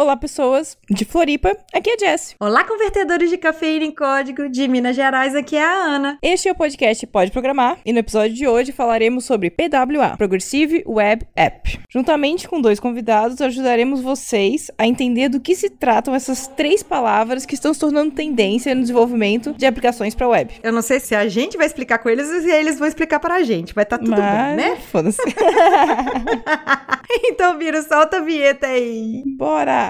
Olá, pessoas de Floripa, aqui é Jess. Olá, convertedores de cafeína em código de Minas Gerais, aqui é a Ana. Este é o podcast Pode Programar e no episódio de hoje falaremos sobre PWA, Progressive Web App. Juntamente com dois convidados, ajudaremos vocês a entender do que se tratam essas três palavras que estão se tornando tendência no desenvolvimento de aplicações para web. Eu não sei se a gente vai explicar com eles ou se eles vão explicar para a gente, vai estar tá tudo Mas, bom, né? Foda-se. então, Viro, solta a vinheta aí. Bora!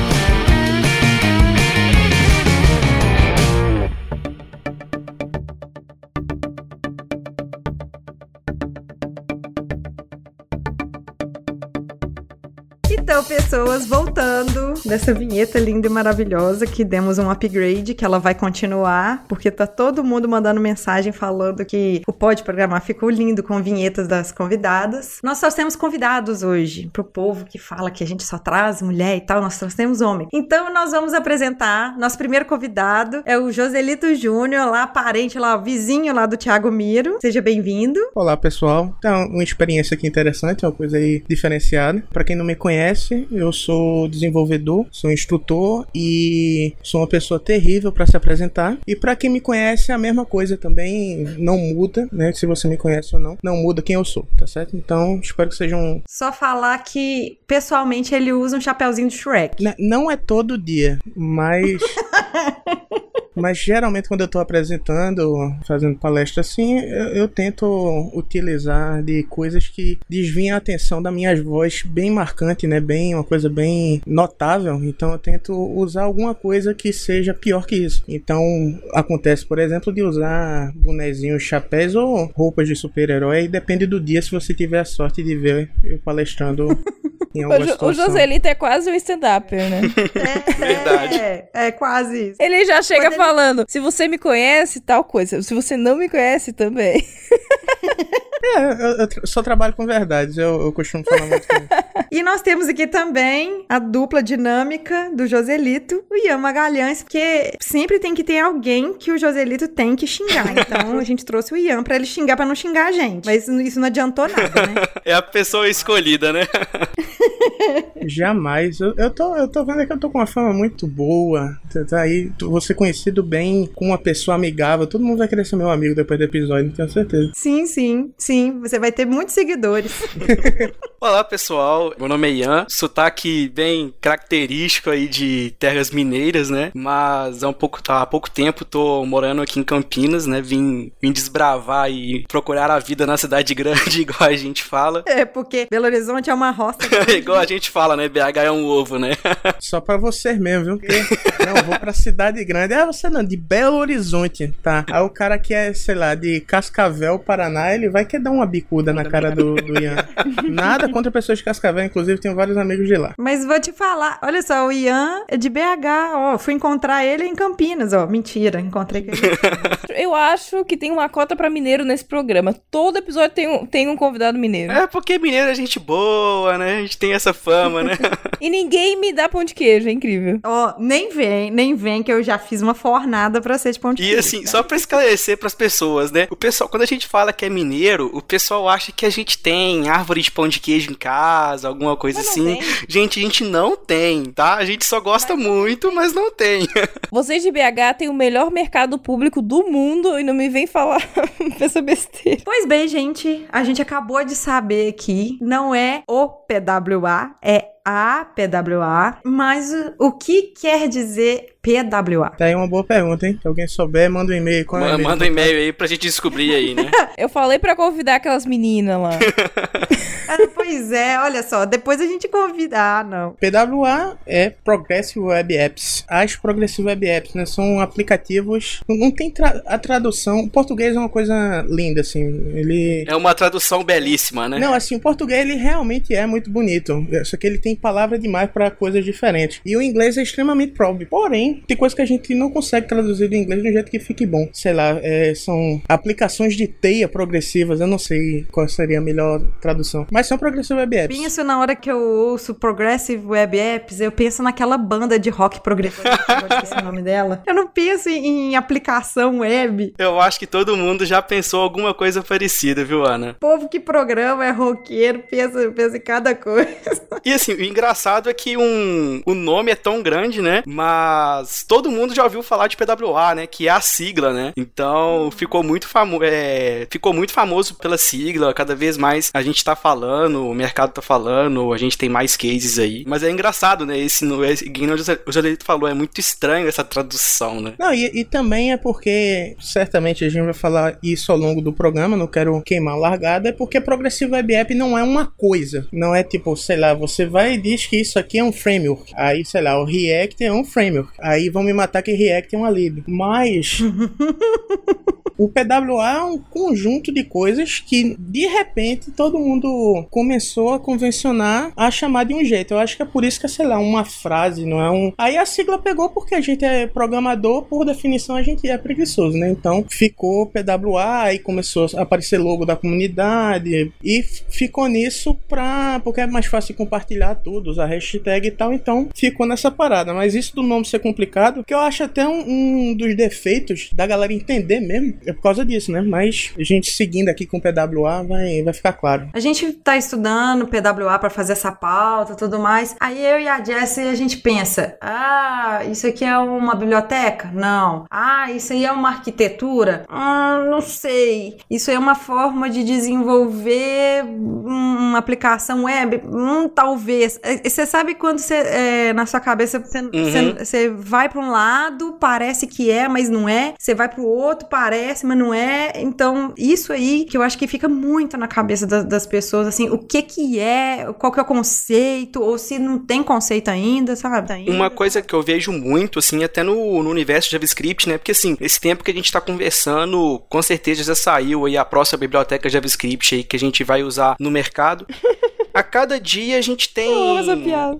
Então, pessoas, voltando dessa vinheta linda e maravilhosa que demos um upgrade, que ela vai continuar, porque tá todo mundo mandando mensagem falando que o Pode Programar ficou lindo com vinhetas das convidadas. Nós só temos convidados hoje, pro povo que fala que a gente só traz mulher e tal, nós trouxemos homem. Então, nós vamos apresentar nosso primeiro convidado, é o Joselito Júnior, lá parente, lá vizinho lá do Thiago Miro. Seja bem-vindo. Olá, pessoal. Então, uma experiência aqui interessante, uma coisa aí diferenciada. Para quem não me conhece, eu sou desenvolvedor, sou instrutor e sou uma pessoa terrível para se apresentar. E para quem me conhece, a mesma coisa também não muda, né? Se você me conhece ou não, não muda quem eu sou, tá certo? Então, espero que seja um. Só falar que pessoalmente ele usa um chapéuzinho de Shrek. N não é todo dia, mas. Mas geralmente quando eu estou apresentando, fazendo palestra assim, eu, eu, tento utilizar de coisas que desviam a atenção da minha voz bem marcante, né? Bem, uma coisa bem notável. Então eu tento usar alguma coisa que seja pior que isso. Então acontece, por exemplo, de usar bonezinhos, chapéus ou roupas de super-herói. Depende do dia se você tiver a sorte de ver eu palestrando. O, o Joselito é quase um stand-upper, né? É, Verdade. É, é, quase isso. Ele já chega Quando falando, ele... se você me conhece, tal coisa. Se você não me conhece, também. É, eu, eu, só trabalho com verdades, eu, eu costumo falar muito com E nós temos aqui também a dupla dinâmica do Joselito, o Ian Magalhães, porque sempre tem que ter alguém que o Joselito tem que xingar. Então a gente trouxe o Ian pra ele xingar pra não xingar a gente. Mas isso não adiantou nada, né? É a pessoa escolhida, né? Jamais. Eu, eu, tô, eu tô vendo que eu tô com uma fama muito boa. Tá aí, vou ser conhecido bem com uma pessoa amigável. Todo mundo vai querer ser meu amigo depois do episódio, tenho certeza. Sim, sim, sim. Você vai ter muitos seguidores. Olá, pessoal. Meu nome é Ian. Sotaque bem característico aí de terras mineiras, né? Mas há um pouco, tá, há pouco tempo tô morando aqui em Campinas, né? Vim, vim desbravar e procurar a vida na cidade grande, igual a gente fala. É, porque Belo Horizonte é uma roça. igual a gente fala, né? BH é um ovo, né? Só pra você mesmo, viu? Porque, não, vou pra cidade grande. Ah, você não, de Belo Horizonte, tá? Aí o cara que é, sei lá, de Cascavel, Paraná, ele vai querer dar uma bicuda na cara do, do Ian. Nada contra pessoas de Cascavel, inclusive tenho vários amigos de lá. Mas vou te falar, olha só, o Ian é de BH, ó, fui encontrar ele em Campinas, ó, mentira, encontrei ele. Eu acho que tem uma cota pra mineiro nesse programa. Todo episódio tem um, tem um convidado mineiro. É porque mineiro é gente boa, né? A gente tem essa fama, né? e ninguém me dá pão de queijo, é incrível. Ó, nem vem, nem vem que eu já fiz uma fornada pra ser de pão de e, queijo. E assim, tá? só pra esclarecer pras pessoas, né? O pessoal, quando a gente fala que é mineiro, o pessoal acha que a gente tem árvore de pão de queijo em casa, alguma coisa assim. Tem. Gente, a gente não tem, tá? A gente só gosta mas... muito, mas não tem. Vocês de BH têm o melhor mercado público do mundo e não me vem falar essa besteira. Pois bem, gente, a gente acabou de saber aqui, não é o PWA, é a PWA, mas o que quer dizer PWA? Tá aí uma boa pergunta, hein? Se alguém souber, manda um e-mail. Qual é manda um e-mail aí pra gente descobrir aí, né? Eu falei pra convidar aquelas meninas lá. É, pois é, olha só, depois a gente convida. Ah, não. PWA é Progressive Web Apps. As Progressive Web Apps, né? São aplicativos. Não tem tra a tradução. O português é uma coisa linda, assim. Ele. É uma tradução belíssima, né? Não, assim, o português ele realmente é muito bonito. Só que ele tem palavra demais para coisas diferentes. E o inglês é extremamente pobre. Porém, tem coisa que a gente não consegue traduzir do inglês de um jeito que fique bom. Sei lá, é, são aplicações de teia progressivas. Eu não sei qual seria a melhor tradução. Mas são Progressive Web Apps. Penso na hora que eu ouço Progressive Web Apps, eu penso naquela banda de rock progressivo. esqueci o nome dela. Eu não penso em, em aplicação web. Eu acho que todo mundo já pensou alguma coisa parecida, viu, Ana? O povo que programa é roqueiro, pensa, pensa em cada coisa. E assim, o engraçado é que um, o nome é tão grande, né? Mas todo mundo já ouviu falar de PWA, né? Que é a sigla, né? Então ficou muito famoso. É, ficou muito famoso pela sigla. Cada vez mais a gente tá falando, o mercado tá falando, a gente tem mais cases aí. Mas é engraçado, né? Esse, no, o Joselito falou, é muito estranho essa tradução, né? Não, e, e também é porque certamente a gente vai falar isso ao longo do programa, não quero queimar a largada, é porque Progressive Web App não é uma coisa. Não é tipo, sei lá, você vai e diz que isso aqui é um framework. Aí, sei lá, o React é um framework. Aí vão me matar que React é uma lib. Mas. O PWA é um conjunto de coisas que de repente todo mundo começou a convencionar a chamar de um jeito. Eu acho que é por isso que é, sei lá, uma frase, não é um. Aí a sigla pegou porque a gente é programador, por definição a gente é preguiçoso, né? Então ficou PWA, aí começou a aparecer logo da comunidade e ficou nisso pra. porque é mais fácil compartilhar tudo, usar hashtag e tal. Então ficou nessa parada. Mas isso do nome ser complicado, que eu acho até um, um dos defeitos da galera entender mesmo é por causa disso, né? Mas a gente seguindo aqui com PWA vai, vai ficar claro. A gente tá estudando PWA para fazer essa pauta e tudo mais. Aí eu e a Jessie a gente pensa: ah, isso aqui é uma biblioteca? Não. Ah, isso aí é uma arquitetura? Hum, não sei. Isso aí é uma forma de desenvolver uma aplicação web? Hum, talvez. Você sabe quando você, é, na sua cabeça, você uhum. vai para um lado, parece que é, mas não é. Você vai para o outro, parece, mas não é. Então, isso aí que eu acho que fica muito na cabeça das, das pessoas, assim, o que que é, qual que é o conceito, ou se não tem conceito ainda, sabe? Ainda. Uma coisa que eu vejo muito, assim, até no, no universo de JavaScript, né? Porque, assim, esse tempo que a gente tá conversando, com certeza já saiu aí a próxima biblioteca JavaScript aí que a gente vai usar no mercado. a cada dia a gente tem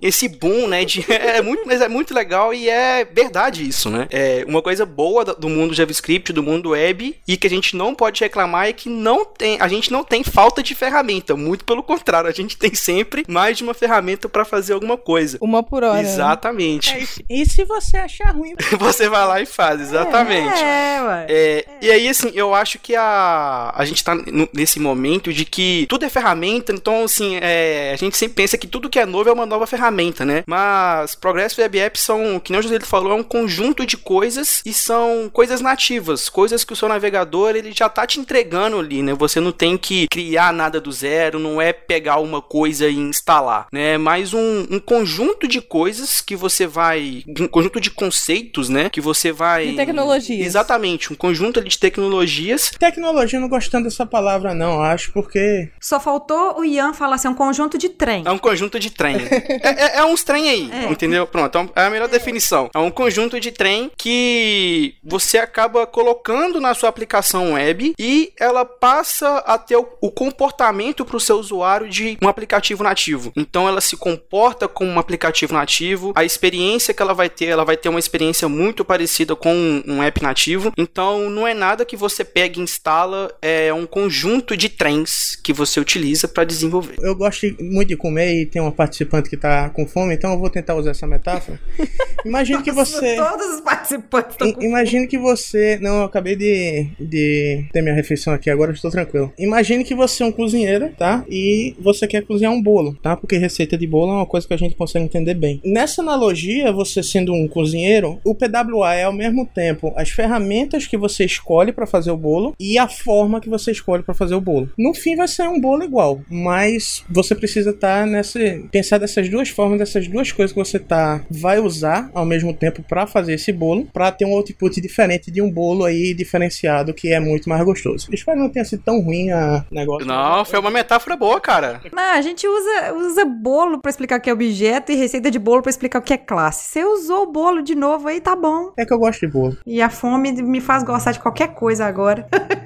esse boom, né? De, é muito, mas é muito legal e é verdade isso, né? É uma coisa boa do mundo JavaScript, do mundo web e que a gente não pode reclamar é que não tem, a gente não tem falta de ferramenta, muito pelo contrário, a gente tem sempre mais de uma ferramenta para fazer alguma coisa. Uma por hora. Exatamente. É, e se você achar ruim, você vai lá e faz, exatamente. É, ué. É, e aí assim, eu acho que a a gente tá nesse momento de que tudo é ferramenta, então assim, é, a gente sempre pensa que tudo que é novo é uma nova ferramenta, né? Mas Progressive Web Apps são, que nem o José falou, é um conjunto de coisas e são coisas nativas, coisas que o seu navegador ele já tá te entregando ali, né? Você não tem que criar nada do zero, não é pegar uma coisa e instalar, né? Mas um, um conjunto de coisas que você vai, um conjunto de conceitos, né? Que você vai. De tecnologias. Exatamente, um conjunto ali de tecnologias. Tecnologia, não gostando dessa palavra, não, acho, porque. Só faltou o Ian falar assim, um conjunto de trem. É um conjunto de trem. é, é, é, uns trem aí, é. entendeu? Pronto, então é a melhor definição. É um conjunto de trem que você acaba colocando na sua aplicação web e ela passa a ter o, o comportamento para o seu usuário de um aplicativo nativo. Então ela se comporta como um aplicativo nativo. A experiência que ela vai ter, ela vai ter uma experiência muito parecida com um, um app nativo. Então não é nada que você pega e instala, é um conjunto de trens que você utiliza para desenvolver. Eu gosto muito de comer e tem uma participante que tá com fome, então eu vou tentar usar essa metáfora. Imagine que você. Todos os participantes estão com Imagine que você. Não, eu acabei de, de ter minha refeição aqui, agora eu estou tranquilo. Imagine que você é um cozinheiro, tá? E você quer cozinhar um bolo, tá? Porque receita de bolo é uma coisa que a gente consegue entender bem. Nessa analogia, você sendo um cozinheiro, o PWA é ao mesmo tempo as ferramentas que você escolhe para fazer o bolo e a forma que você escolhe para fazer o bolo. No fim vai ser um bolo igual, mas você você precisa estar nessa. pensar dessas duas formas, dessas duas coisas que você tá vai usar ao mesmo tempo para fazer esse bolo, para ter um output diferente de um bolo aí diferenciado que é muito mais gostoso. Espero não tenha sido tão ruim a negócio. Não, foi uma metáfora boa, cara. Não, a gente usa, usa bolo pra explicar o que é objeto e receita de bolo pra explicar o que é classe. Você usou o bolo de novo aí, tá bom. É que eu gosto de bolo. E a fome me faz gostar de qualquer coisa agora.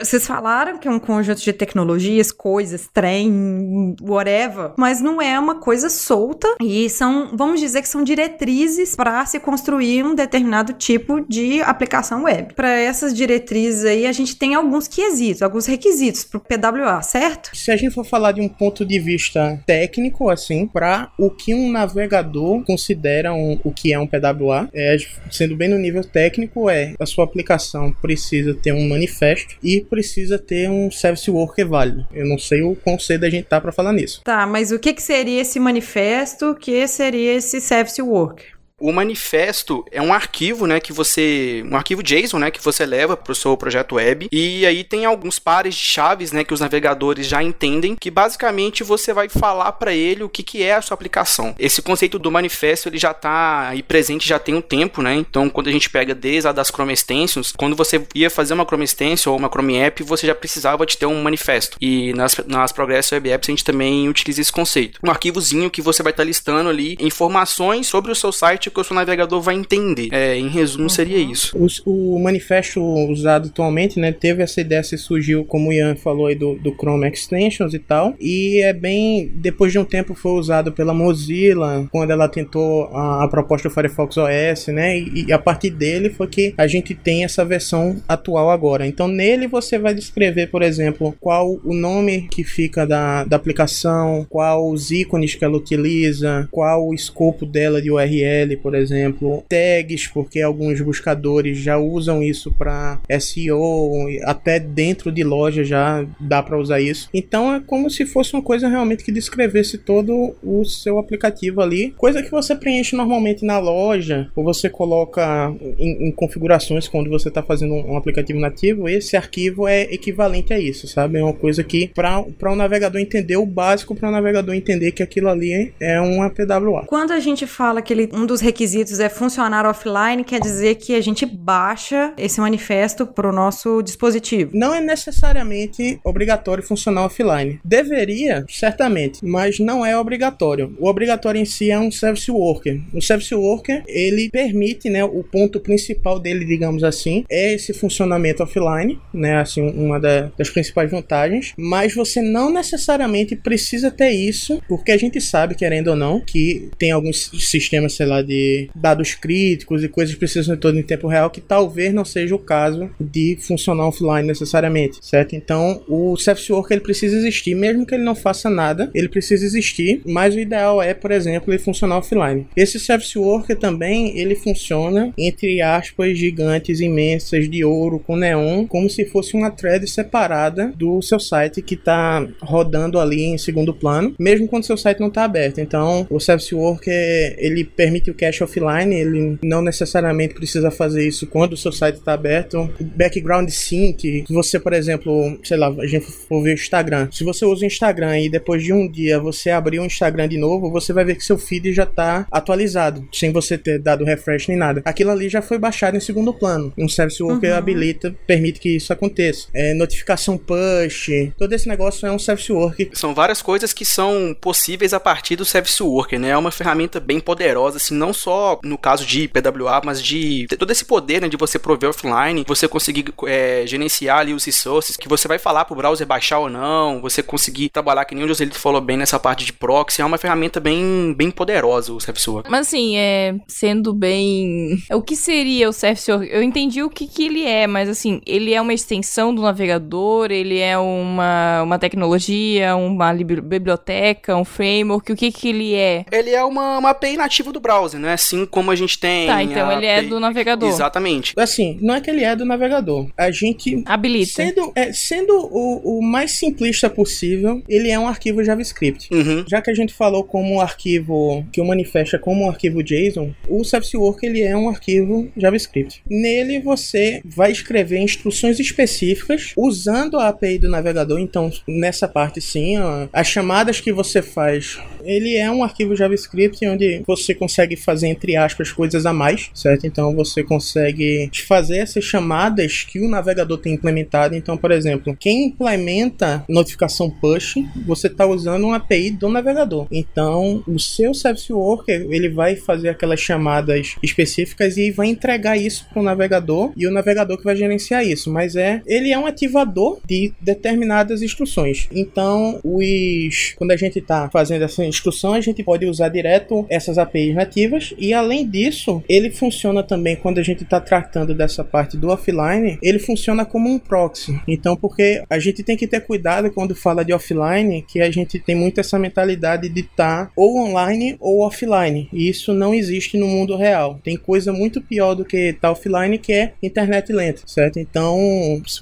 Vocês falaram que é um conjunto de tecnologias, coisas, trem, whatever, mas não é uma coisa solta e são, vamos dizer que são diretrizes para se construir um determinado tipo de aplicação web. Para essas diretrizes aí, a gente tem alguns quesitos, alguns requisitos para o PWA, certo? Se a gente for falar de um ponto de vista técnico, assim, para o que um navegador considera um, o que é um PWA, é, sendo bem no nível técnico, é a sua aplicação precisa ter um manifesto e precisa ter um service worker válido. Eu não sei o conceito da gente tá para falar nisso. Tá, mas o que, que seria esse manifesto? O que seria esse service worker? O manifesto é um arquivo, né, que você, um arquivo JSON, né, que você leva para o seu projeto web e aí tem alguns pares de chaves, né, que os navegadores já entendem, que basicamente você vai falar para ele o que, que é a sua aplicação. Esse conceito do manifesto ele já está aí presente já tem um tempo, né? Então quando a gente pega desde a das Chrome Extensions, quando você ia fazer uma Chrome Extension ou uma Chrome App, você já precisava de ter um manifesto. E nas, nas Progress Web Apps a gente também utiliza esse conceito. Um arquivozinho que você vai estar tá listando ali informações sobre o seu site que o seu navegador vai entender. É, em resumo, seria isso. O, o, manifesto usado atualmente, né, teve essa ideia, se surgiu, como o Ian falou aí, do, do Chrome Extensions e tal, e é bem, depois de um tempo foi usado pela Mozilla, quando ela tentou a, a proposta do Firefox OS, né, e, e, a partir dele foi que a gente tem essa versão atual agora. Então nele você vai descrever, por exemplo, qual o nome que fica da, da aplicação, qual os ícones que ela utiliza, qual o escopo dela de URL, por exemplo, tags, porque alguns buscadores já usam isso para SEO, até dentro de loja já dá para usar isso. Então é como se fosse uma coisa realmente que descrevesse todo o seu aplicativo ali, coisa que você preenche normalmente na loja, ou você coloca em, em configurações quando você está fazendo um, um, aplicativo nativo. Esse arquivo é equivalente a isso, sabe? É uma coisa que para o um navegador entender o básico, para o navegador entender que aquilo ali é uma PWA. Quando a gente fala que ele, um dos requisitos é funcionar offline, quer dizer que a gente baixa esse manifesto para o nosso dispositivo. Não é necessariamente obrigatório funcionar offline. Deveria, certamente, mas não é obrigatório. O obrigatório em si é um service worker. O service worker, ele permite, né, o ponto principal dele, digamos assim, é esse funcionamento offline, né, assim, uma da, das principais vantagens, mas você não necessariamente precisa ter isso, porque a gente sabe, querendo ou não, que tem alguns sistemas, sei lá, de dados críticos e coisas precisam de todo em tempo real, que talvez não seja o caso de funcionar offline necessariamente, certo? Então, o service worker ele precisa existir, mesmo que ele não faça nada, ele precisa existir, mas o ideal é, por exemplo, ele funcionar offline. Esse service worker também, ele funciona entre aspas gigantes imensas de ouro com neon, como se fosse uma thread separada do seu site que está rodando ali em segundo plano, mesmo quando seu site não está aberto. Então, o service worker ele permite o cache offline ele não necessariamente precisa fazer isso quando o seu site está aberto. Background sync, se você, por exemplo, sei lá, a gente for ver o Instagram. Se você usa o Instagram e depois de um dia você abrir o Instagram de novo, você vai ver que seu feed já está atualizado, sem você ter dado refresh nem nada. Aquilo ali já foi baixado em segundo plano. Um service worker uhum. habilita, permite que isso aconteça. É, notificação push, todo esse negócio é um service worker. São várias coisas que são possíveis a partir do service worker, né? É uma ferramenta bem poderosa, assim, não só no caso de PWA, mas de todo esse poder né, de você prover offline, você conseguir é, gerenciar ali os resources, que você vai falar pro browser baixar ou não, você conseguir trabalhar, que nem o Joselito falou bem nessa parte de proxy, é uma ferramenta bem, bem poderosa o Service Worker. Mas assim, é, sendo bem... O que seria o Service Worker? Eu entendi o que, que ele é, mas assim, ele é uma extensão do navegador, ele é uma, uma tecnologia, uma biblioteca, um framework, o que que ele é? Ele é uma, uma API nativa do browser, não é assim como a gente tem. Tá, então a ele é do navegador. Exatamente. Assim, não é que ele é do navegador. A gente Habilita. Sendo, é, sendo o, o mais simplista possível, ele é um arquivo JavaScript. Uhum. Já que a gente falou como um arquivo que o manifesta como um arquivo JSON, o Service Worker ele é um arquivo JavaScript. Nele você vai escrever instruções específicas usando a API do navegador. Então, nessa parte sim, ó, as chamadas que você faz, ele é um arquivo JavaScript onde você consegue fazer entre aspas coisas a mais, certo? Então você consegue fazer essas chamadas que o navegador tem implementado. Então, por exemplo, quem implementa notificação push, você está usando uma API do navegador. Então, o seu Service Worker ele vai fazer aquelas chamadas específicas e vai entregar isso para o navegador e o navegador que vai gerenciar isso. Mas é, ele é um ativador de determinadas instruções. Então, os quando a gente está fazendo essa instrução, a gente pode usar direto essas APIs nativas e além disso, ele funciona também quando a gente está tratando dessa parte do offline, ele funciona como um proxy. Então, porque a gente tem que ter cuidado quando fala de offline, que a gente tem muito essa mentalidade de estar ou online ou offline. E isso não existe no mundo real. Tem coisa muito pior do que estar offline, que é internet lenta, certo? Então,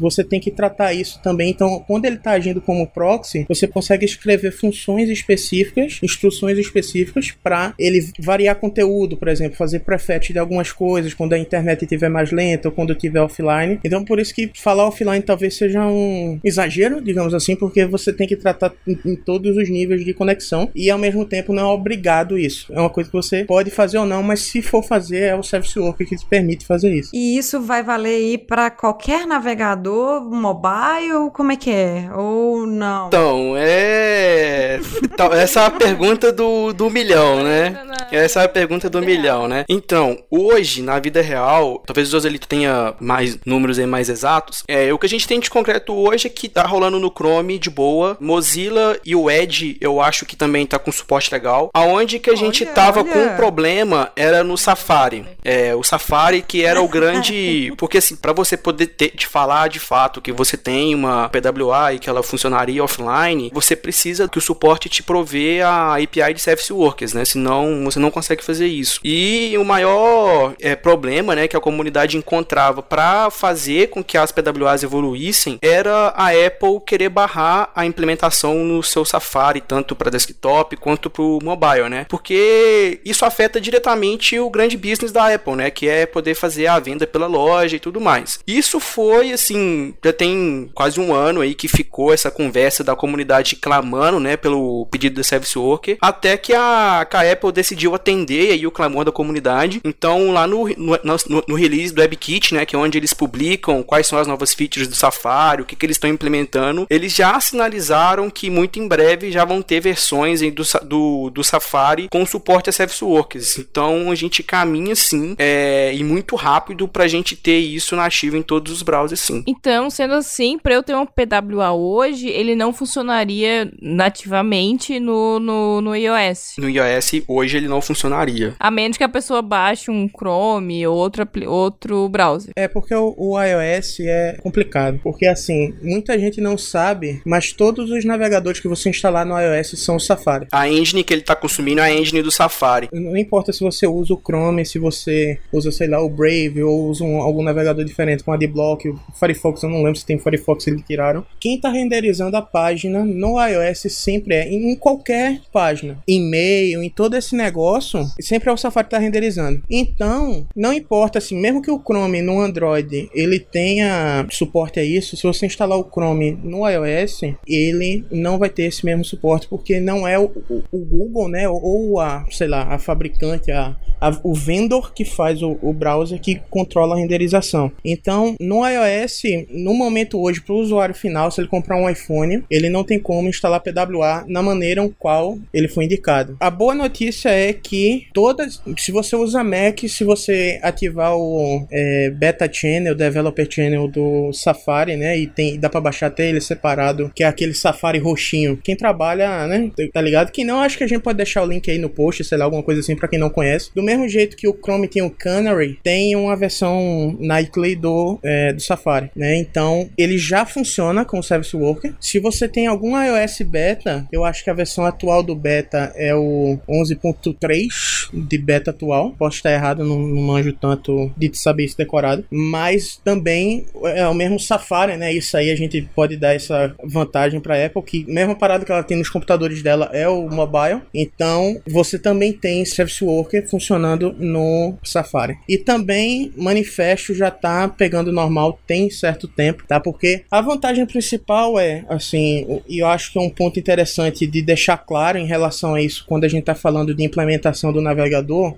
você tem que tratar isso também. Então, quando ele está agindo como proxy, você consegue escrever funções específicas, instruções específicas para ele variar conteúdo, por exemplo, fazer prefetch de algumas coisas quando a internet estiver mais lenta ou quando estiver offline. Então, por isso que falar offline talvez seja um exagero, digamos assim, porque você tem que tratar em, em todos os níveis de conexão e ao mesmo tempo não é obrigado isso. É uma coisa que você pode fazer ou não, mas se for fazer, é o Service Worker que te permite fazer isso. E isso vai valer aí para qualquer navegador mobile? Como é que é? Ou não? Então, é. Então, essa é a pergunta do, do milhão, né? Essa é a pergunta do milhão, né? Então, hoje, na vida real, talvez o Joselito tenha mais números aí mais exatos. É, o que a gente tem de concreto hoje é que tá rolando no Chrome de boa. Mozilla e o Edge, eu acho que também tá com suporte legal. Aonde que a gente Olha, tava olha. com um problema era no Safari. É, o Safari que era o grande. Porque assim, para você poder ter, de falar de fato que você tem uma PWA e que ela funcionaria offline, você precisa que o suporte te provê a API de Service Workers, né? Senão você não consegue fazer isso. E o maior é, problema, né, que a comunidade encontrava para fazer com que as PWAs evoluíssem era a Apple querer barrar a implementação no seu Safari, tanto para desktop quanto para o mobile, né? Porque isso afeta diretamente o grande business da Apple, né? Que é poder fazer a venda pela loja e tudo mais. Isso foi, assim, já tem quase um ano aí que ficou essa conversa da comunidade clamando, né, pelo pedido da Service Worker, até que a, que a Apple decidiu atender aí o clamor da comunidade. Então, lá no, no, no- no release do WebKit, né, que é onde eles publicam quais são as novas features do Safari, o que, que eles estão implementando, eles já sinalizaram que muito em breve já vão ter versões do, do, do Safari com suporte a Service Workers. Então, a gente caminha sim, é, e muito rápido pra gente ter isso nativo em todos os browsers sim. Então, sendo assim, para eu ter um PWA hoje, ele não funcionaria nativamente no, no, no iOS. No iOS, hoje ele não funcionaria. A menos que a pessoa baixe um Chrome ou outro, outro browser. É porque o, o iOS é complicado. Porque assim, muita gente não sabe, mas todos os navegadores que você instalar no iOS são o Safari. A engine que ele está consumindo é a engine do Safari. Não importa se você usa o Chrome, se você usa, sei lá, o Brave ou usa um- algum navegador diferente com Adblock, o Firefox, eu não lembro se tem Firefox eles tiraram. Quem está renderizando a página no iOS sempre é, em qualquer página, e-mail, em todo esse negócio, sempre é o Safari que está renderizando. Então, não importa assim, mesmo que o Chrome no Android ele tenha suporte a isso, se você instalar o Chrome no iOS, ele não vai ter esse mesmo suporte, porque não é o, o- o Google, né, ou a, sei lá, a fabricante, a, a- o vendor que faz o, o browser que controla a renderização. Então, no iOS, no momento hoje, para o usuário final, se ele comprar um iPhone, ele não tem como instalar PWA na maneira com qual ele foi indicado. A boa notícia é que todas, se você usa Mac, se você ativar o é, Beta Channel, Developer Channel do Safari, né, e tem dá para baixar até ele separado, que é aquele Safari roxinho. Quem trabalha, né, tá ligado? Quem não, acho que a gente pode deixar o link aí no post, sei lá, alguma coisa assim para quem não conhece. Do mesmo jeito que o Chrome tem o Canary, tem uma versão Nightly do, é, do Safari, né? Então, ele já funciona com o Service Worker. Se você tem algum iOS beta, eu acho que a versão atual do beta é o 11.3 de beta atual. Posso estar errado, não, não manjo tanto de saber isso decorado. Mas também é o mesmo Safari, né? Isso aí a gente pode dar essa vantagem para Apple, que mesma parada que ela tem nos computadores dela é o mobile. Então, você também tem Service Worker funcionando no Safari. E também Manifesto já tá pegando normal tem certo tempo, tá? Porque a vantagem principal é, assim, e eu acho que é um ponto interessante de deixar claro em relação a isso quando a gente tá falando de implementação do navegador,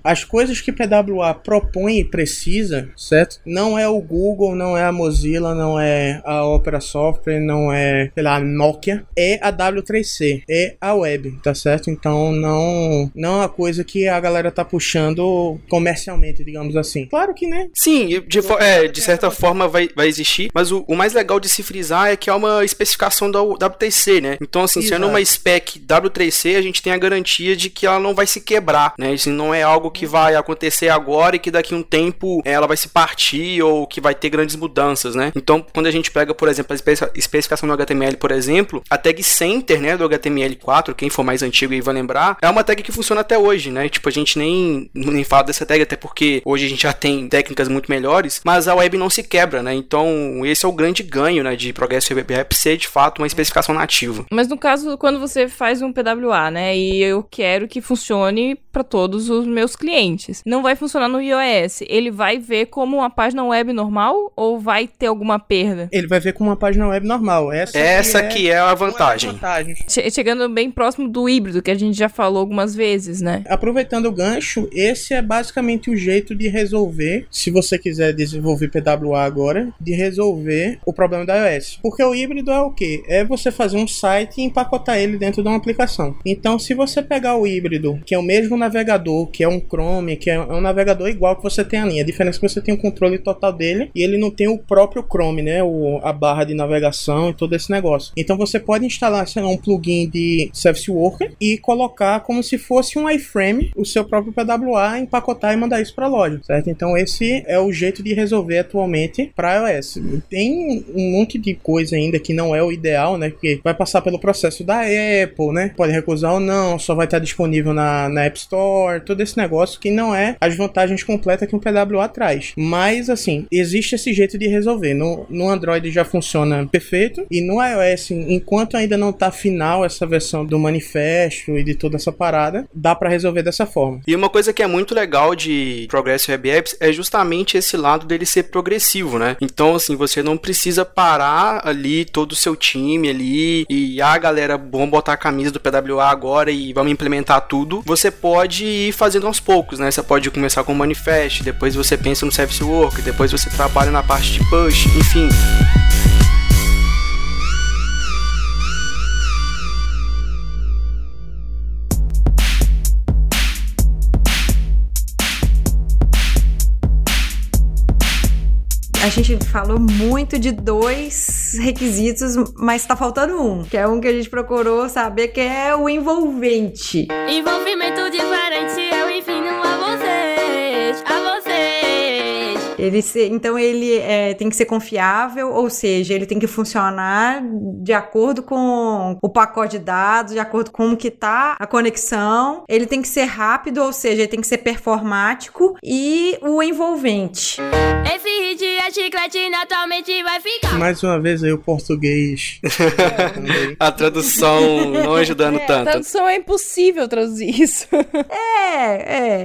as coisas que PWA propõe e precisa, certo? Não é o Google, não é a Mozilla, não é a Opera Software, não é, sei lá, a Nokia, é a W3C, é a web, tá certo? Então não, não é uma coisa que a galera tá puxando comercialmente, digamos assim. Claro que, né? Sim, de, é, de certa forma vai, vai existir, mas o, o mais legal de se frisar é que é uma especificação da W3C, né? Então, assim, sendo Exato. uma spec W3C, a gente tem a garantia de que ela não vai se quebrar, né? Isso não é algo que vai acontecer agora e que daqui a um tempo ela vai se partir ou que vai ter grandes mudanças, né? Então, quando a gente pega, por exemplo, a espe- especificação do HTML, por exemplo, a tag center, né, do HTML4, quem for mais antigo aí vai lembrar, é uma tag que funciona até hoje, né? Tipo, a gente nem, nem fala dessa tag, até porque hoje a gente já tem técnicas muito melhores, mas a web não se quebra, né? Então, esse é o grande ganho, né, de Progressive Web App ser de fato uma especificação nativa. Mas no caso, quando você faz um PWA, né, e eu quero que funcione para todos os meus clientes, não vai funcionar no iOS. Ele vai ver como uma página web normal ou vai ter alguma perda? Ele vai ver como uma página web normal. Essa, Essa que que é a vantagem. chegando bem próximo do híbrido, que a gente já falou algumas vezes, né? Aproveitando o gancho, esse é basicamente o jeito de resolver, se você quiser desenvolver PWA agora, de resolver o problema da iOS. Porque o híbrido é o quê? É você fazer um site e empacotar ele dentro de uma aplicação. Então, se você pegar o híbrido, que é o mesmo navegador, que é um Chrome, que é um navegador igual que você tem ali, a diferença é que você tem o controle total dele e ele não tem o próprio Chrome, né? O, a barra de navegação e todo esse negócio. Então, você pode instalar sei lá, um plugin de Service Worker e colocar como se fosse um iframe o seu próprio PWA, empacotar e mandar isso para a loja, certo? Então, esse é o jeito de resolver atualmente para iOS. Tem um monte de coisa ainda que não é o ideal, né? Que vai passar pelo processo da Apple, né? Pode recusar ou não, só vai estar disponível na, na App Store, todo esse negócio que não é as vantagens completas que um PWA traz. Mas, assim, existe esse jeito de resolver. No, no Android já funciona perfeito e no iOS, enquanto ainda não tá final essa versão do manifesto e de toda essa parada, dá para resolver dessa forma. E uma coisa que é muito legal de Progressive Web Apps é justamente esse lado dele ser progressivo, né? Então, assim, você não precisa parar ali todo o seu time ali e, ah, galera, vamos botar a camisa do PWA agora e vamos implementar tudo. Você pode ir fazendo aos poucos, né? Você pode começar com o manifest, depois você pensa no service work, depois você trabalha na parte de push, enfim. A gente falou muito de dois requisitos, mas tá faltando um, que é um que a gente procurou saber, que é o envolvente. Envolvimento diferente, Ele se- então ele é, tem que ser confiável, ou seja, ele tem que funcionar de acordo com o pacote de dados, de acordo com como que tá a conexão. Ele tem que ser rápido, ou seja, ele tem que ser performático e o envolvente. Esse hit é chiclete, naturalmente vai ficar. Mais uma vez aí o português. A tradução não ajudando A tanto. tradução é impossível traduzir isso. É,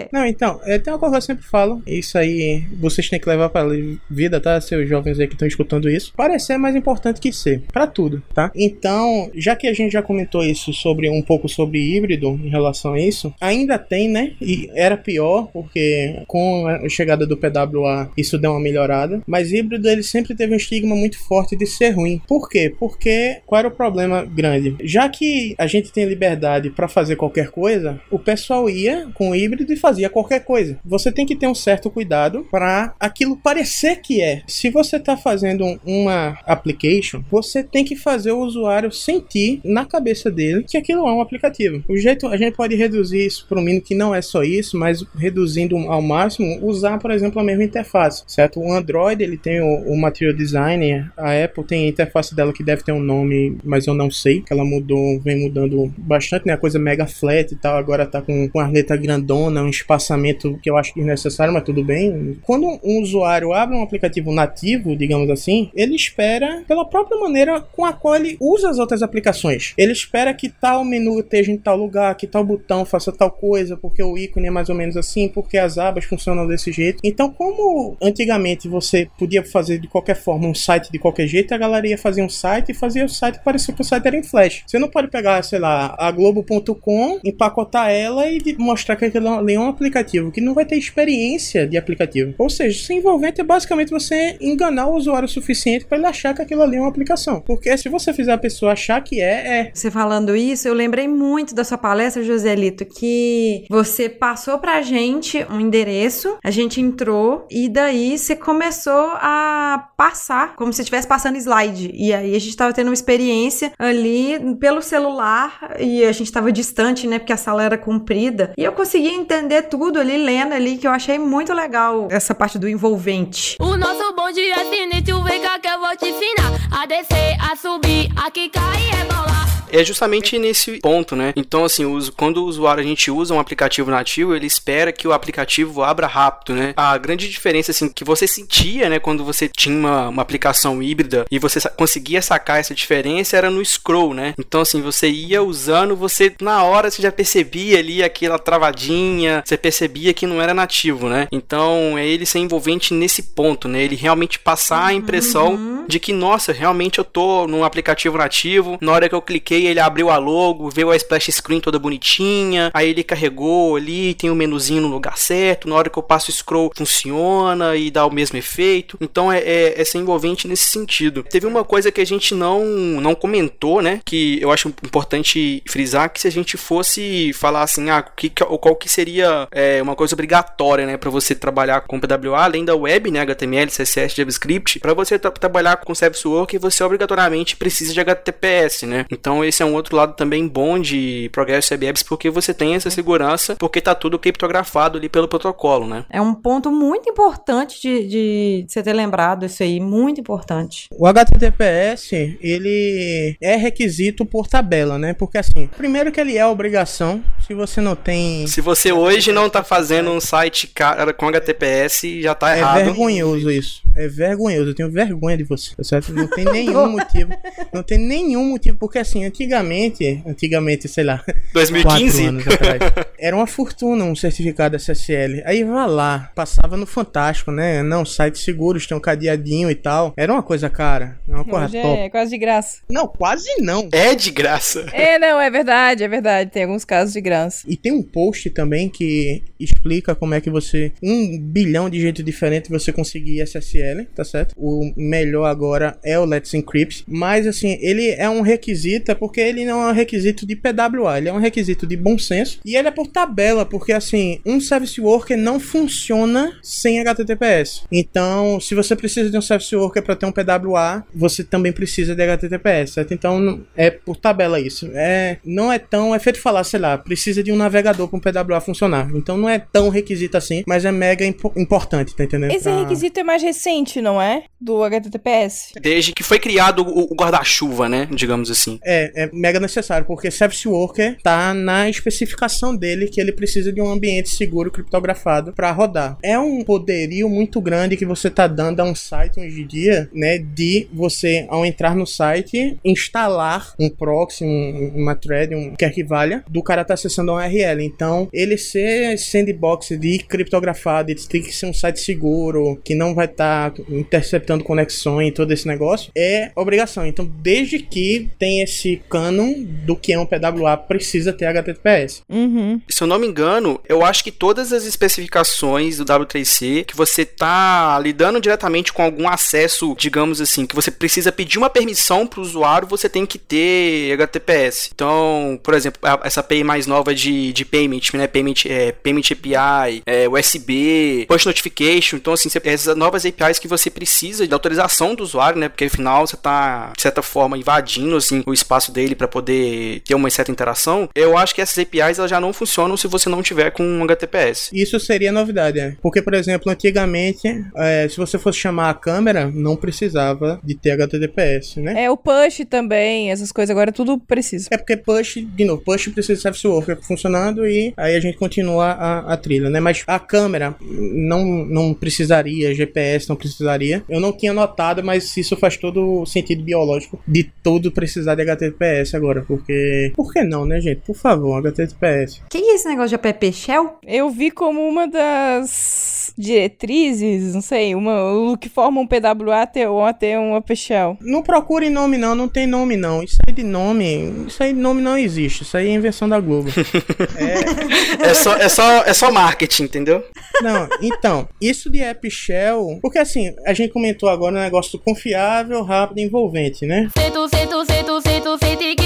é. Não, então, é, tem uma coisa que eu sempre falo. Isso aí vocês têm que levar pra vida, tá? Seus jovens aí que estão escutando isso. Parecer é mais importante que ser. Pra tudo, tá? Então, já que a gente já comentou isso sobre um pouco sobre híbrido em relação a isso, ainda tem, né? E era pior, porque com a chegada do PWA isso deu uma melhorada. Mas híbrido ele sempre teve um estigma muito forte de ser ruim. Por quê? Porque qual era o problema grande? Já que a gente tem liberdade pra fazer qualquer coisa, o pessoal ia com o híbrido e fazia qualquer coisa. Você tem que ter um certo cuidado para aquilo parecer que é. Se você está fazendo uma application, você tem que fazer o usuário sentir na cabeça dele que aquilo é um aplicativo. O jeito a gente pode reduzir isso para um mínimo que não é só isso, mas reduzindo ao máximo, usar, por exemplo, a mesma interface, certo? O Android ele tem o, o Material Designer, a Apple tem a interface dela que deve ter um nome, mas eu não sei, que ela mudou, vem mudando bastante, né? A coisa mega flat e tal, agora tá com, com a letra grandona, um espaçamento que eu acho que é necessário, mas tudo bem. Quando um usuário abre um aplicativo nativo, digamos assim, ele espera pela própria maneira com a qual ele usa as outras aplicações. Ele espera que tal menu esteja em tal lugar, que tal botão faça tal coisa, porque o ícone é mais ou menos assim, porque as abas funcionam desse jeito. Então, como antigamente você podia fazer de qualquer forma um site de qualquer jeito, a galera ia fazer um site e fazia o site parecer que o site era em flash. Você não pode pegar, sei lá, a Globo.com, empacotar ela e mostrar que aquilo ali é um aplicativo, que não vai ter experiência de aplicativo. Ou seja, ser envolvente é basicamente você enganar o usuário o suficiente para ele achar que aquilo ali é uma aplicação. Porque se você fizer a pessoa achar que é, é. Você falando isso, eu lembrei muito da sua palestra, Joselito, que você passou pra gente um endereço, a gente entrou e daí você começou a passar, como se estivesse passando slide. E aí a gente tava tendo uma experiência ali pelo celular e a gente tava distante, né, porque a sala era comprida. E eu consegui entender tudo ali, lendo ali, que eu achei muito legal essa parte do envolvente. O nosso bonde é sinistro, vem cá que eu vou te ensinar A descer, a subir, a quicar e rebolar é justamente nesse ponto, né? Então, assim, quando o usuário a gente usa um aplicativo nativo, ele espera que o aplicativo abra rápido, né? A grande diferença, assim, que você sentia, né, quando você tinha uma, uma aplicação híbrida e você conseguia sacar essa diferença era no scroll, né? Então, assim, você ia usando, você na hora você já percebia ali aquela travadinha, você percebia que não era nativo, né? Então, é ele ser envolvente nesse ponto, né? Ele realmente passar a impressão uhum. de que, nossa, realmente eu tô num aplicativo nativo, na hora que eu cliquei ele abriu a logo, veio a splash screen toda bonitinha, aí ele carregou ali, tem o um menuzinho no lugar certo, na hora que eu passo o scroll funciona e dá o mesmo efeito. Então é, é, é ser envolvente nesse sentido. Teve uma coisa que a gente não, não comentou, né, que eu acho importante frisar, que se a gente fosse falar assim, ah, que, qual que seria é, uma coisa obrigatória, né, para você trabalhar com PWA, além da web, né, HTML, CSS, JavaScript, para você tra trabalhar com Service Work, você obrigatoriamente precisa de HTTPS, né? Então esse é um outro lado também bom de Progress Web Apps, porque você tem essa segurança, porque tá tudo criptografado ali pelo protocolo, né? É um ponto muito importante de, de você ter lembrado isso aí, muito importante. O HTTPS, ele é requisito por tabela, né? Porque assim, primeiro que ele é obrigação, se você não tem... Se você hoje não tá fazendo um site com HTTPS, já tá errado. É vergonhoso isso. É vergonhoso. Eu tenho vergonha de você, tá certo? Não tem nenhum motivo. Não tem nenhum motivo, porque assim, antigamente, antigamente, sei lá, 2015 anos atrás, era uma fortuna um certificado SSL. Aí vai lá, passava no Fantástico, né? Não, sites seguros, tem um cadeadinho e tal. Era uma coisa cara, uma coisa Hoje top. É quase de graça. Não, quase não. É de graça. É, não, é verdade, é verdade. Tem alguns casos de graça. E tem um post também que explica como é que você, um bilhão de jeitos diferentes você conseguir SSL, tá certo? O melhor agora é o Let's Encrypt, mas assim, ele é um requisito porque ele não é um requisito de PWA, ele é um requisito de bom senso e ele é por tabela, porque assim, um service worker não funciona sem HTTPS. Então, se você precisa de um service worker para ter um PWA, você também precisa de HTTPS, certo? Então, é por tabela isso. É, não é tão, é feito falar, sei lá, precisa de um navegador para um PWA funcionar. Então, não é tão requisito assim, mas é mega impo importante, tá entendendo? Esse pra... requisito é mais recente, não é? Do HTTPS. Desde que foi criado o guarda-chuva, né? Digamos assim. É, é, mega necessário, porque Service Worker tá na especificação dele que ele precisa de um ambiente seguro criptografado para rodar. É um poderio muito grande que você tá dando a um site hoje em dia, né, de você ao entrar no site instalar um proxy, um, uma thread, um quer que valha, do cara tá acessando uma URL. Então, ele ser sandbox de criptografado, ele tem que ser um site seguro, que não vai estar tá interceptando conexões e todo esse negócio, é obrigação. Então, desde que tem esse canon do que é um PWA precisa ter HTTPS. Uhum. Se eu não me engano, eu acho que todas as especificações do W3C que você tá lidando diretamente com algum acesso, digamos assim, que você precisa pedir uma permissão para o usuário, você tem que ter HTTPS. Então, por exemplo, essa API mais nova de, de payment, né? Payment, é, payment API, é, USB, push notification. Então, assim, essas novas APIs que você precisa de autorização do usuário, né? Porque afinal você tá, de certa forma, invadindo assim, o espaço dele para poder ter uma certa interação. Eu acho que essas APIs elas já não funcionam se você não tiver com um HTTPS. Isso seria novidade, é. Porque, por exemplo, antigamente, é, se você fosse chamar a câmera, não precisava de ter HTTPS, né? É, o push também, essas coisas agora tudo precisa. É porque push, de novo, push precisa de service worker funcionando e aí a gente continua a, a trilha, né? Mas a câmera não, não precisaria, GPS não precisaria. Eu não tinha notado, mas isso faz todo o sentido biológico de tudo precisar de HTTPS agora, porque... Por que não, né, gente? Por favor, HTTPS. Que é esse negócio de app shell? Eu vi como uma das diretrizes, não sei, uma, o que forma um PWA ter, ou ter um app shell. Não procure nome não, não tem nome não. Isso aí de nome, isso aí de nome não existe. Isso aí é invenção da Globo. É só, é, só, é só marketing, entendeu? Não, então, isso de app shell, porque assim, a gente comentou agora um negócio confiável, rápido e envolvente, né? Sento, sento, sente que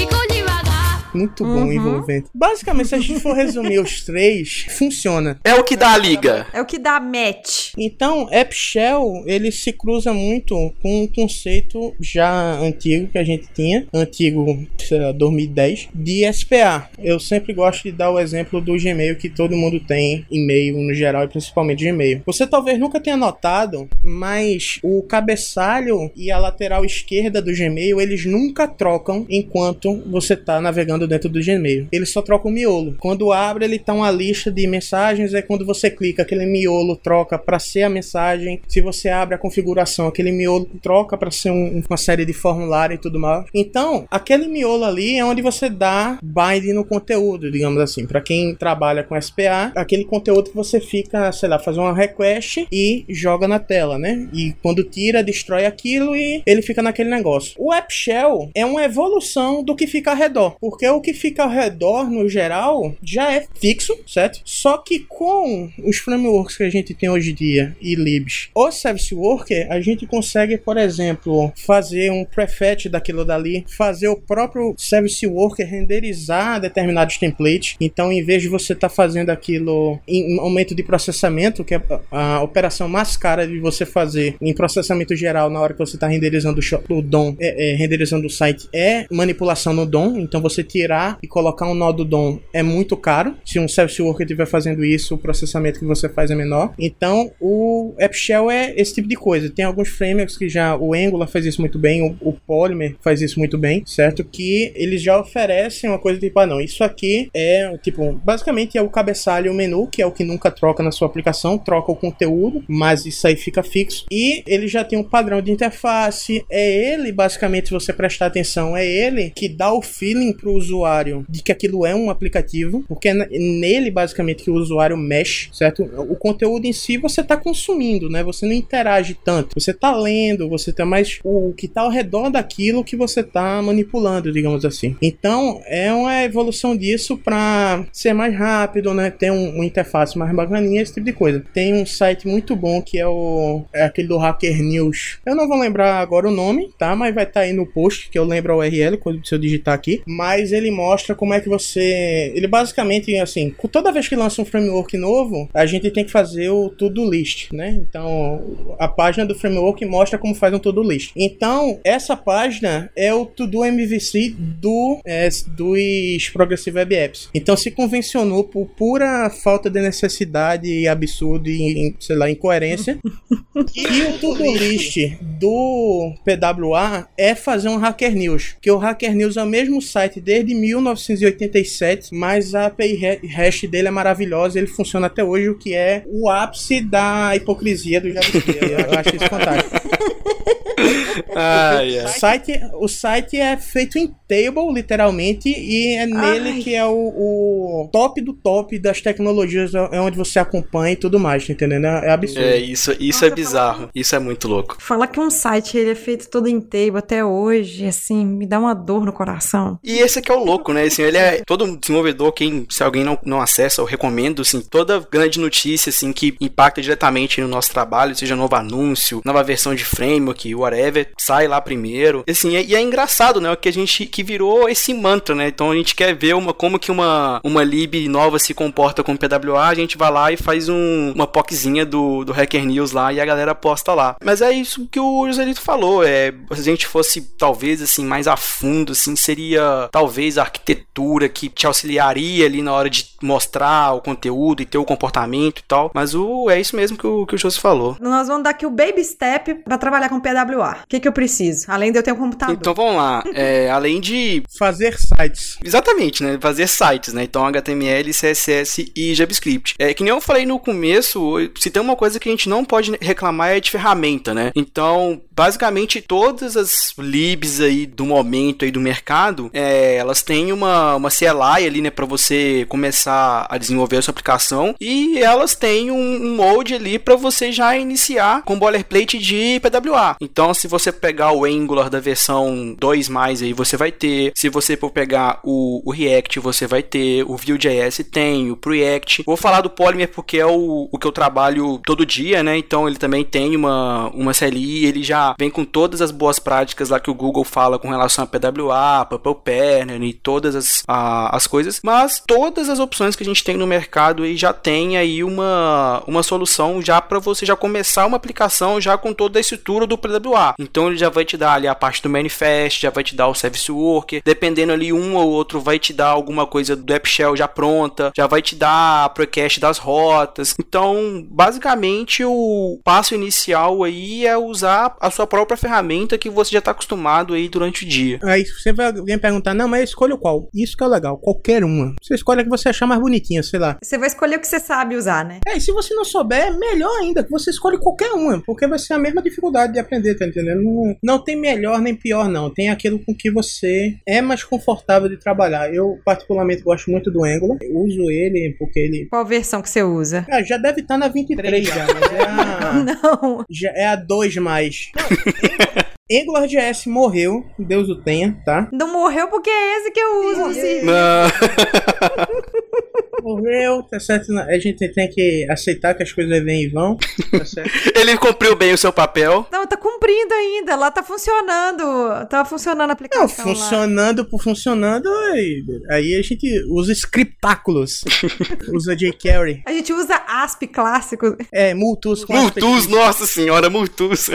com devagar. Muito bom e envolvente. Basicamente, se a gente for resumir os três, funciona. É o que dá a liga. É o que dá match. Então, App Shell, ele se cruza muito com um conceito já antigo que a gente tinha, antigo, sei lá, 2010, de SPA. Eu sempre gosto de dar o exemplo do Gmail que todo mundo tem, e-mail no geral e principalmente Gmail. Você talvez nunca tenha notado, mas o cabeçalho e a lateral esquerda do Gmail, eles nunca trocam enquanto você está navegando dentro do Gmail. Ele só troca o miolo. Quando abre, ele tá uma lista de mensagens, é quando você clica, aquele miolo troca para ser a mensagem. Se você abre a configuração, aquele miolo troca para ser um- uma série de formulário e tudo mais. Então, aquele miolo ali é onde você dá bind no conteúdo, digamos assim. Para quem trabalha com SPA, aquele conteúdo que você fica, sei lá, faz uma request e joga na tela, né? E quando tira, destrói aquilo e ele fica naquele negócio. O App Shell é uma evolução do que fica ao redor, porque o que fica ao redor, no geral, já é fixo, certo? Só que com os frameworks que a gente tem hoje em dia e libs, o Service Worker, a gente consegue, por exemplo, fazer um prefetch daquilo dali, fazer o próprio Service Worker renderizar determinados templates. Então, em vez de você estar fazendo aquilo em aumento de processamento, que é a, operação mais cara de você fazer em processamento geral na hora que você está renderizando o, o DOM, é, é, renderizando o site, é manipulação no DOM. Então, você tirar e colocar um nó do DOM é muito caro. Se um Service Worker estiver fazendo isso, o processamento que você faz é menor. Então, o App Shell é esse tipo de coisa. Tem alguns frameworks que já o Angular faz isso muito bem, o, o Polymer faz isso muito bem, certo? Que eles já oferecem uma coisa tipo, ah, não, isso aqui é, tipo, basicamente é o cabeçalho e o menu, que é o que nunca troca na sua aplicação, troca o conteúdo, mas isso aí fica fixo. E ele já tem um padrão de interface, é ele, basicamente, se você prestar atenção, é ele que dá o feeling pro usuário de que aquilo é um aplicativo, porque é nele, basicamente, que o usuário mexe, certo? O conteúdo em si você tá consumindo, né? Você não interage tanto. Você tá lendo, você tá mais o que tá ao redor daquilo que você tá manipulando, digamos assim. Então, é uma evolução disso para ser mais rápido, né? Ter um, uma interface mais bacaninha, esse tipo de coisa. Tem um site muito bom que é o é aquele do Hacker News. Eu não vou lembrar agora o nome, tá? Mas vai estar aí no post que eu lembro a URL quando eu digitar aqui. Mas ele mostra como é que você, ele basicamente assim, toda vez que lança um framework novo, a gente tem que fazer o to-do list, né? Então, a página do framework mostra como faz um to-do list. Então, essa página é o to-do MVC do é, dos Progressive Web Apps. Então, se convencionou por pura falta de necessidade e absurdo e, sei lá, incoerência que o to-do list do PWA é fazer um Hacker News. Que o Hacker News é o mesmo site desde 1987, mas a API hash dele é maravilhosa, ele funciona até hoje, o que é o ápice da hipocrisia do JavaScript. Eu acho isso fantástico. Ai, O site, o site é feito em table, literalmente, e é nele Ai. que é o, o top do top das tecnologias, é onde você acompanha e tudo mais, tá entendendo? É é absurdo. É, isso, isso é bizarro. Isso é muito louco. Falar que um site ele é feito todo em table até hoje, assim, me dá uma dor no coração. E esse aqui é o louco, né? Assim, ele é todo desenvolvedor, quem, se alguém não, não acessa, eu recomendo, assim, toda grande notícia, assim, que impacta diretamente no nosso trabalho, seja novo anúncio, nova versão de framework, whatever, sai lá primeiro. Assim, e é engraçado, né? Que a gente que virou esse mantra, né? Então a gente quer ver uma, como que uma, uma lib nova se comporta com PWA, a gente vai lá e faz um, uma POCzinha do, do Hacker News lá e a galera posta lá. Mas é isso que o Joselito falou, é, se a gente fosse talvez assim mais a fundo, assim, seria talvez a arquitetura que te auxiliaria ali na hora de mostrar o conteúdo e ter o comportamento e tal. Mas o, é isso mesmo que o, que o José falou. Nós vamos dar aqui o baby step para trabalhar com PWA. O que, que eu preciso? Além de eu ter um computador. Então vamos lá. É, além de. Fazer sites. Exatamente, né? Fazer sites, né? Então HTML, CSS e JavaScript. É que nem eu falei no começo, se tem uma coisa que a gente não pode reclamar é de ferramenta, né? Então, basicamente todas as libs aí do momento aí do mercado, é, elas têm uma, uma CLI ali, né, para você começar a desenvolver a sua aplicação e elas têm um, um mode ali para você já iniciar com boilerplate de PWA. Então, se você pegar o Angular da versão 2 mais aí, você vai ter. Se você for pegar o, o React, você vai ter. O Vue.js tem, o Preact. Vou falar do Polymer porque é o, o que eu trabalho todo dia, né? Então, ele também tem uma, uma CLI, ele já vem com todas as boas práticas lá que o Google fala com relação a PWA, Purple Pattern e todas as, a, as coisas. Mas todas as opções que a gente tem no mercado aí já tem aí uma, uma solução já para você já começar uma aplicação já com toda estrutura do PWA. Então ele já vai te dar ali a parte do manifest, já vai te dar o service worker, dependendo ali um ou outro vai te dar alguma coisa do app shell já pronta, já vai te dar a precache das rotas. Então, basicamente o passo inicial aí é usar a sua própria ferramenta que você já está acostumado aí durante o dia. Aí você vai alguém perguntar, não, mas escolha qual? Isso que é legal, qualquer uma. Você escolhe a que você achar mais bonitinha, sei lá. Você vai escolher o que você sabe usar, né? É, e se você não souber, melhor ainda, que você escolhe qualquer uma, porque vai ser a mesma dificuldade de aprender, tá entendendo? Não, não tem melhor nem pior, não. Tem aquilo com que você é mais confortável de trabalhar. Eu, particularmente, gosto muito do Angular. Eu uso ele porque ele. Qual versão que você usa? Ah, já deve estar na 23 já, mas é a. Não. Já é a 2 mais. AngularJS morreu, Deus o tenha, tá? Não morreu porque é esse que eu uso. Assim. Morreu, tá certo? A gente tem que aceitar que as coisas vêm e vão, tá certo? Ele cumpriu bem o seu papel. Não, tá cumprindo ainda. Lá tá funcionando. Tá funcionando a aplicação. Não, funcionando lá. por funcionando, aí, aí a gente usa scriptáculos. usa jQuery. A gente usa ASP clássico. É, Multus com Multus, nossa senhora, Multus.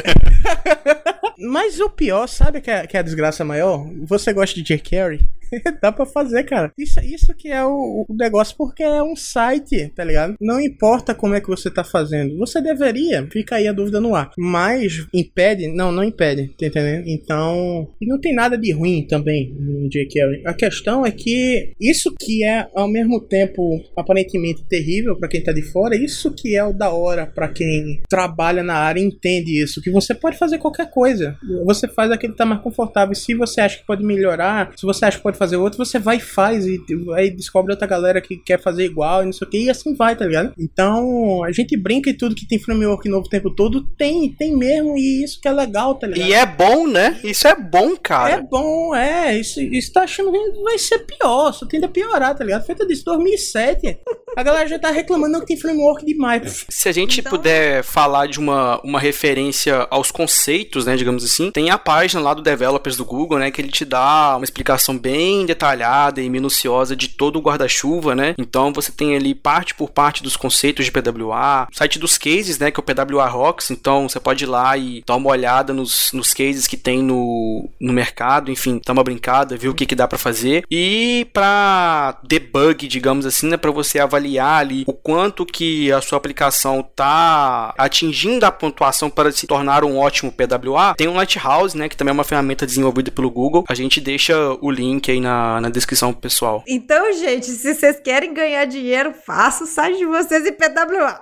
Mas o pior, sabe que é, que é a desgraça maior? Você gosta de jQuery? Dá pra fazer, cara. Isso, isso que é o, o, negócio, porque é um site, tá ligado? Não importa como é que você tá fazendo. Você deveria, fica aí a dúvida no ar. Mas impede? Não, não impede, tá entendendo? Então, e não tem nada de ruim também no jQuery. A questão é que isso que é ao mesmo tempo aparentemente terrível para quem tá de fora, isso que é o da hora para quem trabalha na área e entende isso, que você pode fazer qualquer coisa. Você faz aquilo que tá mais confortável. Se você acha que pode melhorar, se você acha que pode fazer outro, você vai e faz e aí descobre outra galera que quer fazer igual e não sei o que, e assim vai, tá ligado? Então, a gente brinca e tudo que tem framework novo o tempo todo, tem, tem mesmo, e isso que é legal, tá ligado? E é bom, né? Isso é bom, cara. É bom, é, isso, isso tá achando que vai ser pior, só tende a piorar, tá ligado? Feita disso, 2007, a galera já tá reclamando que tem framework demais. Se a gente então... puder falar de uma, uma referência aos conceitos, né, digamos assim, tem a página lá do Developers do Google, né, que ele te dá uma explicação bem detalhada e minuciosa de todo o guarda-chuva, né? Então você tem ali parte por parte dos conceitos de PWA, site dos cases, né? Que é o PWA Rocks. Então você pode ir lá e dar uma olhada nos, nos cases que tem no, no mercado, enfim, dar uma brincada, ver o que, que dá para fazer. E para debug, digamos assim, né? Para você avaliar ali o quanto que a sua aplicação tá atingindo a pontuação para se tornar um ótimo PWA, tem um Lighthouse, né? Que também é uma ferramenta desenvolvida pelo Google. A gente deixa o link aí na, na descrição pessoal. Então, gente, se vocês querem ganhar dinheiro, faça o site de vocês em PWA.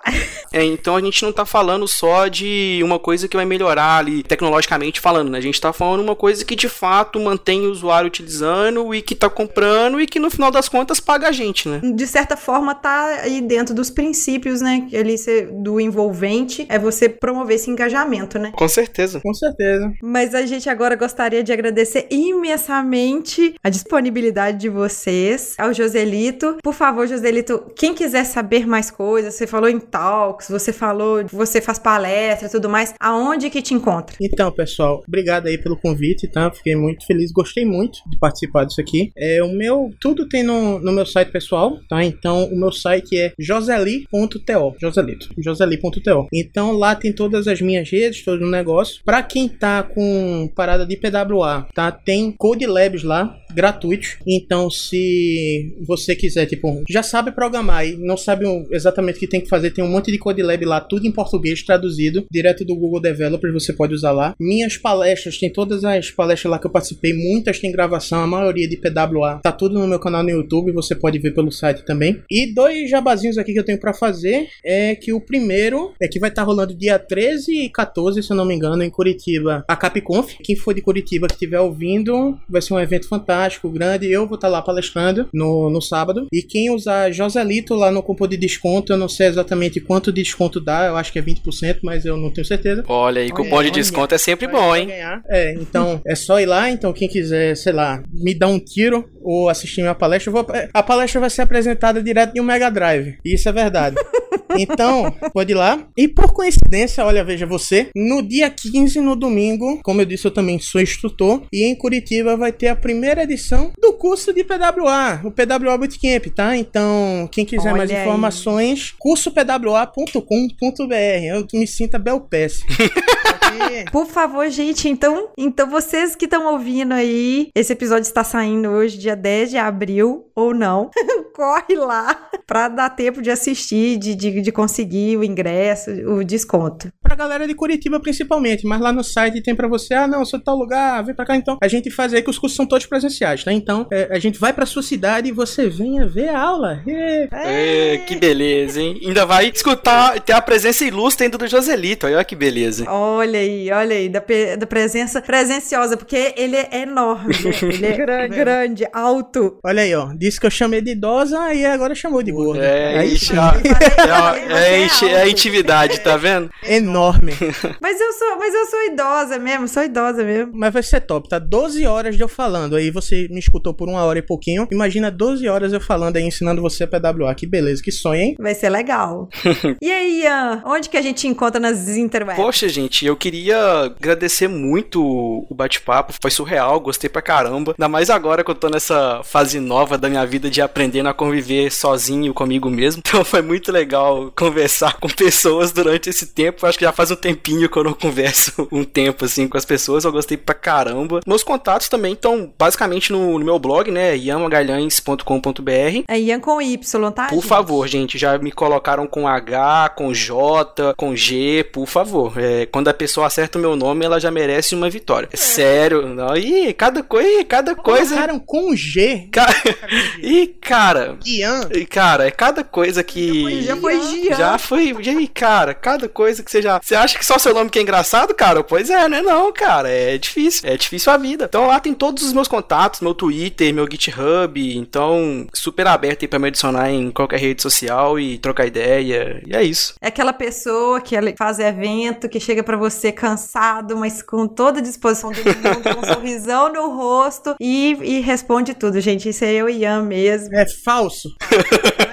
É, então a gente não tá falando só de uma coisa que vai melhorar ali, tecnologicamente falando, né? A gente tá falando uma coisa que de fato mantém o usuário utilizando e que tá comprando e que no final das contas paga a gente, né? De certa forma, tá tá aí dentro dos princípios, né? que Ali cê- do envolvente é você promover esse engajamento, né? Com certeza. Com certeza. Mas a gente agora gostaria de agradecer imensamente a disponibilidade de vocês, ao Joselito. Por favor, Joselito, quem quiser saber mais coisas, você falou em talks, você falou, você faz palestra e tudo mais, aonde que te encontra? Então, pessoal, obrigado aí pelo convite, tá? Fiquei muito feliz, gostei muito de participar disso aqui. É, o meu, tudo tem no, no meu site pessoal, tá? Então, o meu site é joseli.to, joselito, joseli.to. Então, lá tem todas as minhas redes, todo o negócio. Pra quem tá com parada de PWA, tá? Tem Code Labs lá, gratuitos. Então, se você quiser, tipo, já sabe programar e não sabe exatamente o que tem que fazer, tem um monte de Code Lab lá, tudo em português, traduzido, direto do Google Developer, você pode usar lá. Minhas palestras, tem todas as palestras lá que eu participei, muitas tem gravação, a maioria de PWA, tá tudo no meu canal no YouTube, você pode ver pelo site também. E dois jabazinhos aqui que eu tenho pra fazer, é que o primeiro é que vai estar rolando dia 13 e 14, se eu não me engano, em Curitiba, a Capconf. Quem for de Curitiba que estiver ouvindo, vai ser um evento fantástico, grande. Eu vou estar lá palestrando no, no sábado. E quem usar Joselito lá no cupom de desconto, eu não sei exatamente quanto de desconto dá, eu acho que é 20%, mas eu não tenho certeza. Olha aí, cupom de Olha. desconto é sempre bom, vai hein? ganhar. É, então é só ir lá. Então, quem quiser, sei lá, me dar um tiro ou assistir minha palestra, eu vou, a palestra vai ser apresentada direto de um Mega Drive. Isso é verdade. Então, pode ir lá. E por coincidência, olha, veja você, no dia 15, no domingo, como eu disse, eu também sou instrutor, e em Curitiba vai ter a primeira edição do curso de PWA, o PWA Bootcamp, tá? Então, quem quiser mais Olha aí. informações, cursopwa.com.br. Eu me sinto a Belpes. Por favor, gente, então, então vocês que estão ouvindo aí, esse episódio está saindo hoje, dia 10 de abril, ou não, corre lá pra dar tempo de assistir, de, de, de conseguir o ingresso, o desconto. pra galera de Curitiba principalmente, mas lá no site tem pra você, ah, não, sou de tal lugar, vem pra cá então. A gente faz aí que os cursos são todos presenciais, tá? Então, é, a gente vai pra sua cidade e você venha ver a aula. Ê, É, que beleza, hein? Ainda vai escutar, ter a presença ilustre ainda do Joselito. Olha que beleza. Olha aí, olha aí, da, da presença presenciosa, porque ele é enorme, né? ele é grande, grande, alto. Olha aí, ó, disse que eu chamei de idosa e agora chamou de gorda. É, Aí ixi, sim. ó, é, ó, Você é, é inti- é alto. intimidade, tá vendo? Enorme. Mas eu sou, mas eu sou idosa mesmo, sou idosa mesmo. Mas vai ser top, tá? 12 horas de eu falando. Aí você me escutou por uma hora e pouquinho. Imagina 12 horas eu falando aí, ensinando você a PWA. Que beleza, que sonho, hein? Vai ser legal. e aí, Ian, onde que a gente encontra nas interwebs? Poxa, gente, eu queria agradecer muito o bate-papo, foi surreal, gostei pra caramba. Ainda mais agora que eu tô nessa fase nova da minha vida de aprendendo a conviver sozinho comigo mesmo. Então foi muito legal conversar com pessoas durante esse tempo. Acho que já faz um tempinho que eu não converso um tempo assim com as pessoas. Eu gostei pra caramba. Meus contatos também estão basicamente no, no meu blog, né? yamagalhães.com.br. É Ian com Y, tá? Por gente? favor, gente, já me colocaram com H, com J, com G, por favor. É, quando a pessoa acerta o meu nome, ela já merece uma vitória. É sério. Não, ih, cada, coi- ih, cada coisa. Colocaram com G. Ca... Ih, cara. Ian. E, cara, é cada coisa que. Já foi Gian. Já foi. E aí, cara, cada coisa que você já. Você acha que só seu nome que é engraçado, cara? Pois é, né? Não, cara. É difícil. É difícil a vida. Então lá tem todos os meus contatos, meu Twitter, meu GitHub. Então, super aberto aí pra me adicionar em qualquer rede social e trocar ideia. E é isso. É aquela pessoa que faz evento, que chega pra você cansado, mas com toda a disposição do mundo, com um sorrisão no rosto e, e responde tudo, gente. Isso é eu e Ian mesmo. É falso.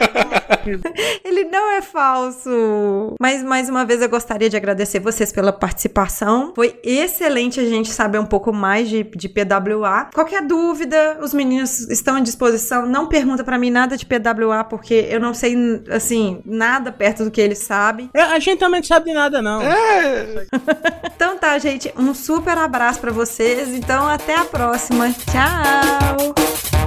Ele não é falso. Mas mais uma vez eu gostaria de agradecer vocês pela participação. Foi excelente a gente saber um pouco mais de, de PWA. Qualquer dúvida, os meninos estão à disposição. Não pergunta pra mim nada de PWA, porque eu não sei, assim, nada perto do que eles sabem. É, a gente também não sabe de nada, não. É. Então tá, gente. Um super abraço pra vocês. Então até a próxima. Tchau!